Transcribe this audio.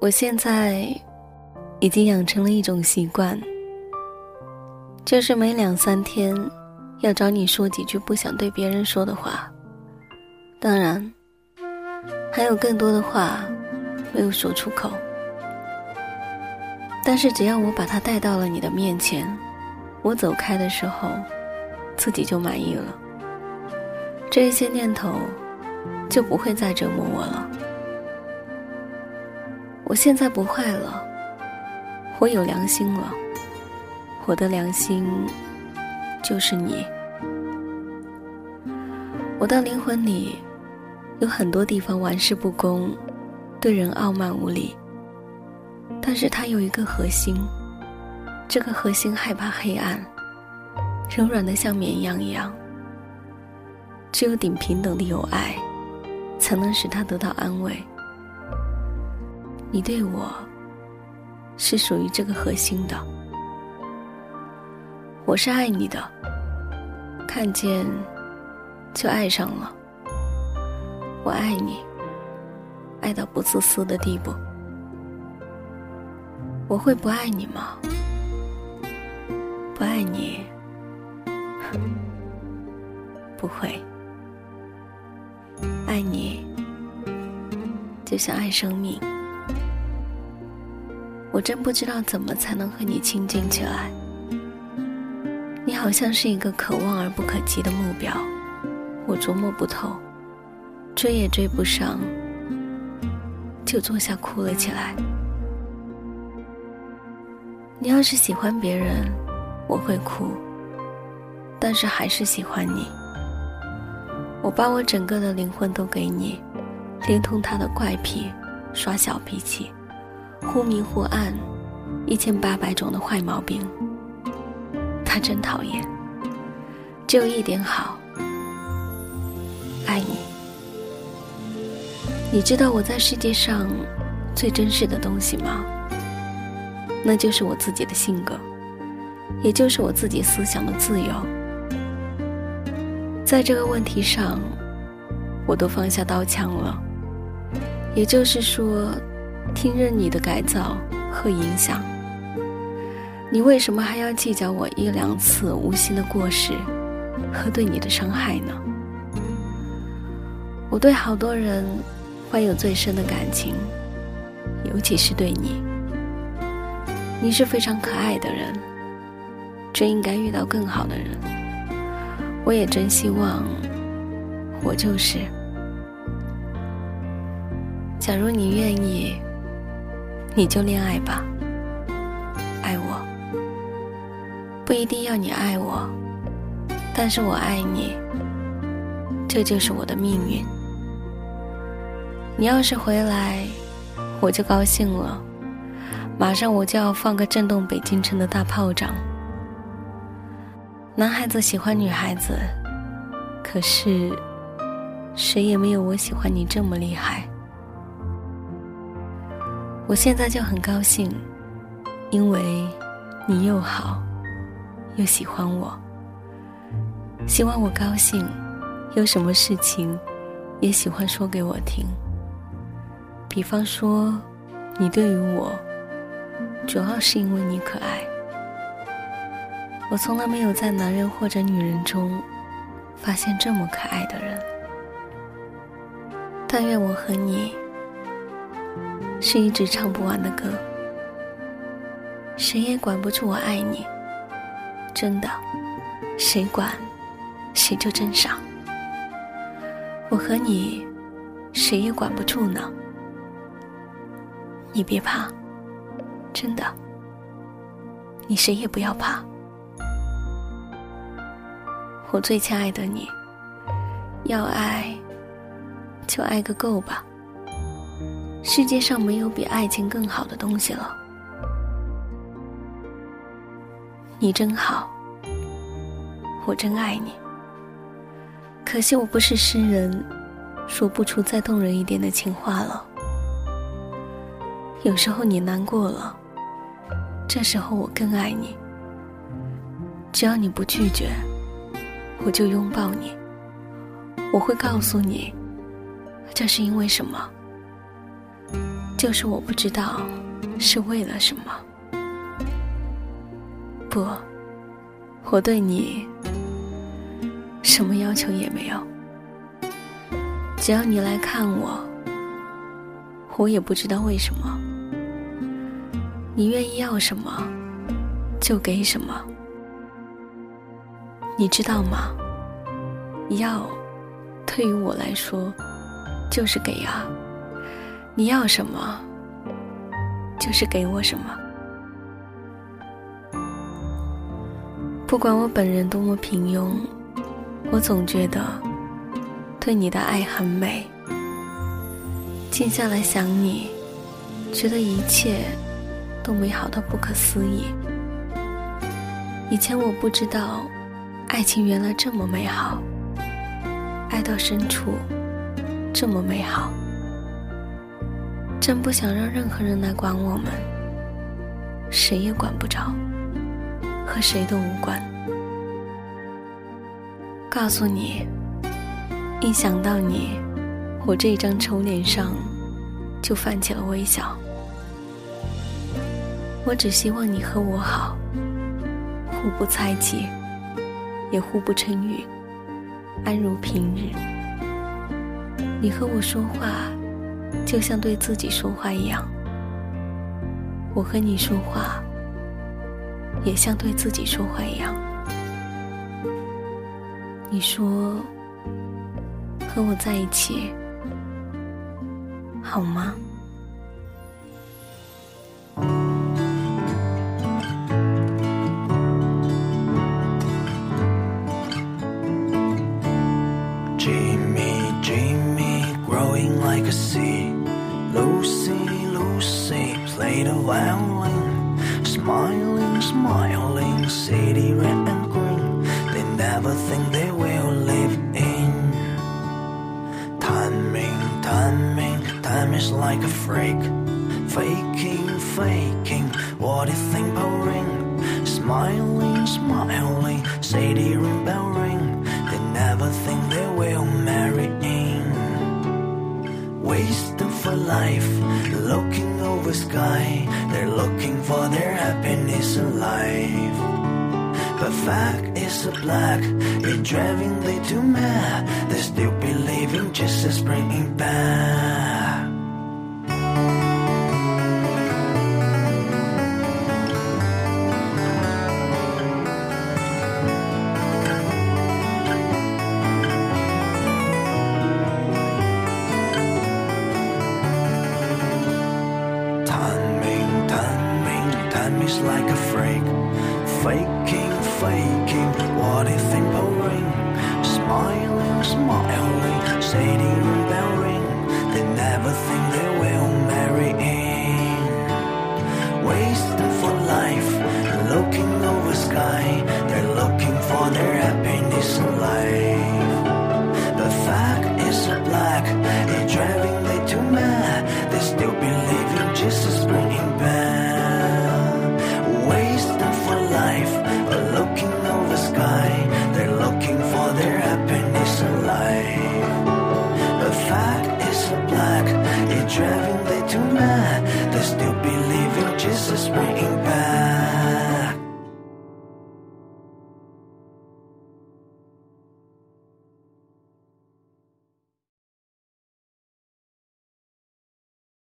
我现在已经养成了一种习惯，就是每两三天要找你说几句不想对别人说的话。当然，还有更多的话没有说出口。但是只要我把它带到了你的面前，我走开的时候，自己就满意了。这些念头就不会再折磨我了。我现在不坏了，我有良心了。我的良心就是你。我的灵魂里有很多地方玩世不恭，对人傲慢无礼。但是它有一个核心，这个核心害怕黑暗，柔软的像绵羊一样。只有顶平等的友爱，才能使它得到安慰。你对我，是属于这个核心的。我是爱你的，看见就爱上了。我爱你，爱到不自私的地步。我会不爱你吗？不爱你，不会。爱你，就像爱生命。我真不知道怎么才能和你亲近起来。你好像是一个可望而不可及的目标，我琢磨不透，追也追不上，就坐下哭了起来。你要是喜欢别人，我会哭，但是还是喜欢你。我把我整个的灵魂都给你，连同他的怪癖、耍小脾气。忽明忽暗，一千八百种的坏毛病，他真讨厌。只有一点好，爱你。你知道我在世界上最珍视的东西吗？那就是我自己的性格，也就是我自己思想的自由。在这个问题上，我都放下刀枪了。也就是说。听任你的改造和影响，你为什么还要计较我一两次无心的过失和对你的伤害呢？我对好多人怀有最深的感情，尤其是对你。你是非常可爱的人，真应该遇到更好的人。我也真希望我就是。假如你愿意。你就恋爱吧，爱我，不一定要你爱我，但是我爱你，这就是我的命运。你要是回来，我就高兴了，马上我就要放个震动北京城的大炮仗。男孩子喜欢女孩子，可是，谁也没有我喜欢你这么厉害。我现在就很高兴，因为你又好，又喜欢我。希望我高兴，有什么事情也喜欢说给我听。比方说，你对于我，主要是因为你可爱。我从来没有在男人或者女人中发现这么可爱的人。但愿我和你。是一直唱不完的歌，谁也管不住我爱你，真的，谁管，谁就真傻。我和你，谁也管不住呢。你别怕，真的，你谁也不要怕。我最亲爱的你，要爱，就爱个够吧。世界上没有比爱情更好的东西了。你真好，我真爱你。可惜我不是诗人，说不出再动人一点的情话了。有时候你难过了，这时候我更爱你。只要你不拒绝，我就拥抱你。我会告诉你，这是因为什么。就是我不知道是为了什么。不，我对你什么要求也没有。只要你来看我，我也不知道为什么。你愿意要什么，就给什么。你知道吗？要，对于我来说，就是给啊。你要什么，就是给我什么。不管我本人多么平庸，我总觉得对你的爱很美。静下来想你，觉得一切都美好到不可思议。以前我不知道，爱情原来这么美好，爱到深处这么美好。真不想让任何人来管我们，谁也管不着。和谁都无关。告诉你，一想到你，我这张丑脸上就泛起了微笑。我只希望你和我好，互不猜忌，也互不称誉，安如平日。你和我说话，就像对自己说话一样。我和你说话，也像对自己说话一样。你说和我在一起好吗？Jimmy, Jimmy, growing like a seed.？smiling smiling, city red and green. They never think they will live in. Timing timing time is like a freak. Faking faking what do you think ring smiling smiling city ring bell ring. They never think they will marry in. Wasting for life. Looking over sky they're looking for their happiness in life. But fact is a black it driving they too mad. They still believing just as bringing back faking, faking What if ring. Smiling, smiling Stadium bell ring They never think they will driving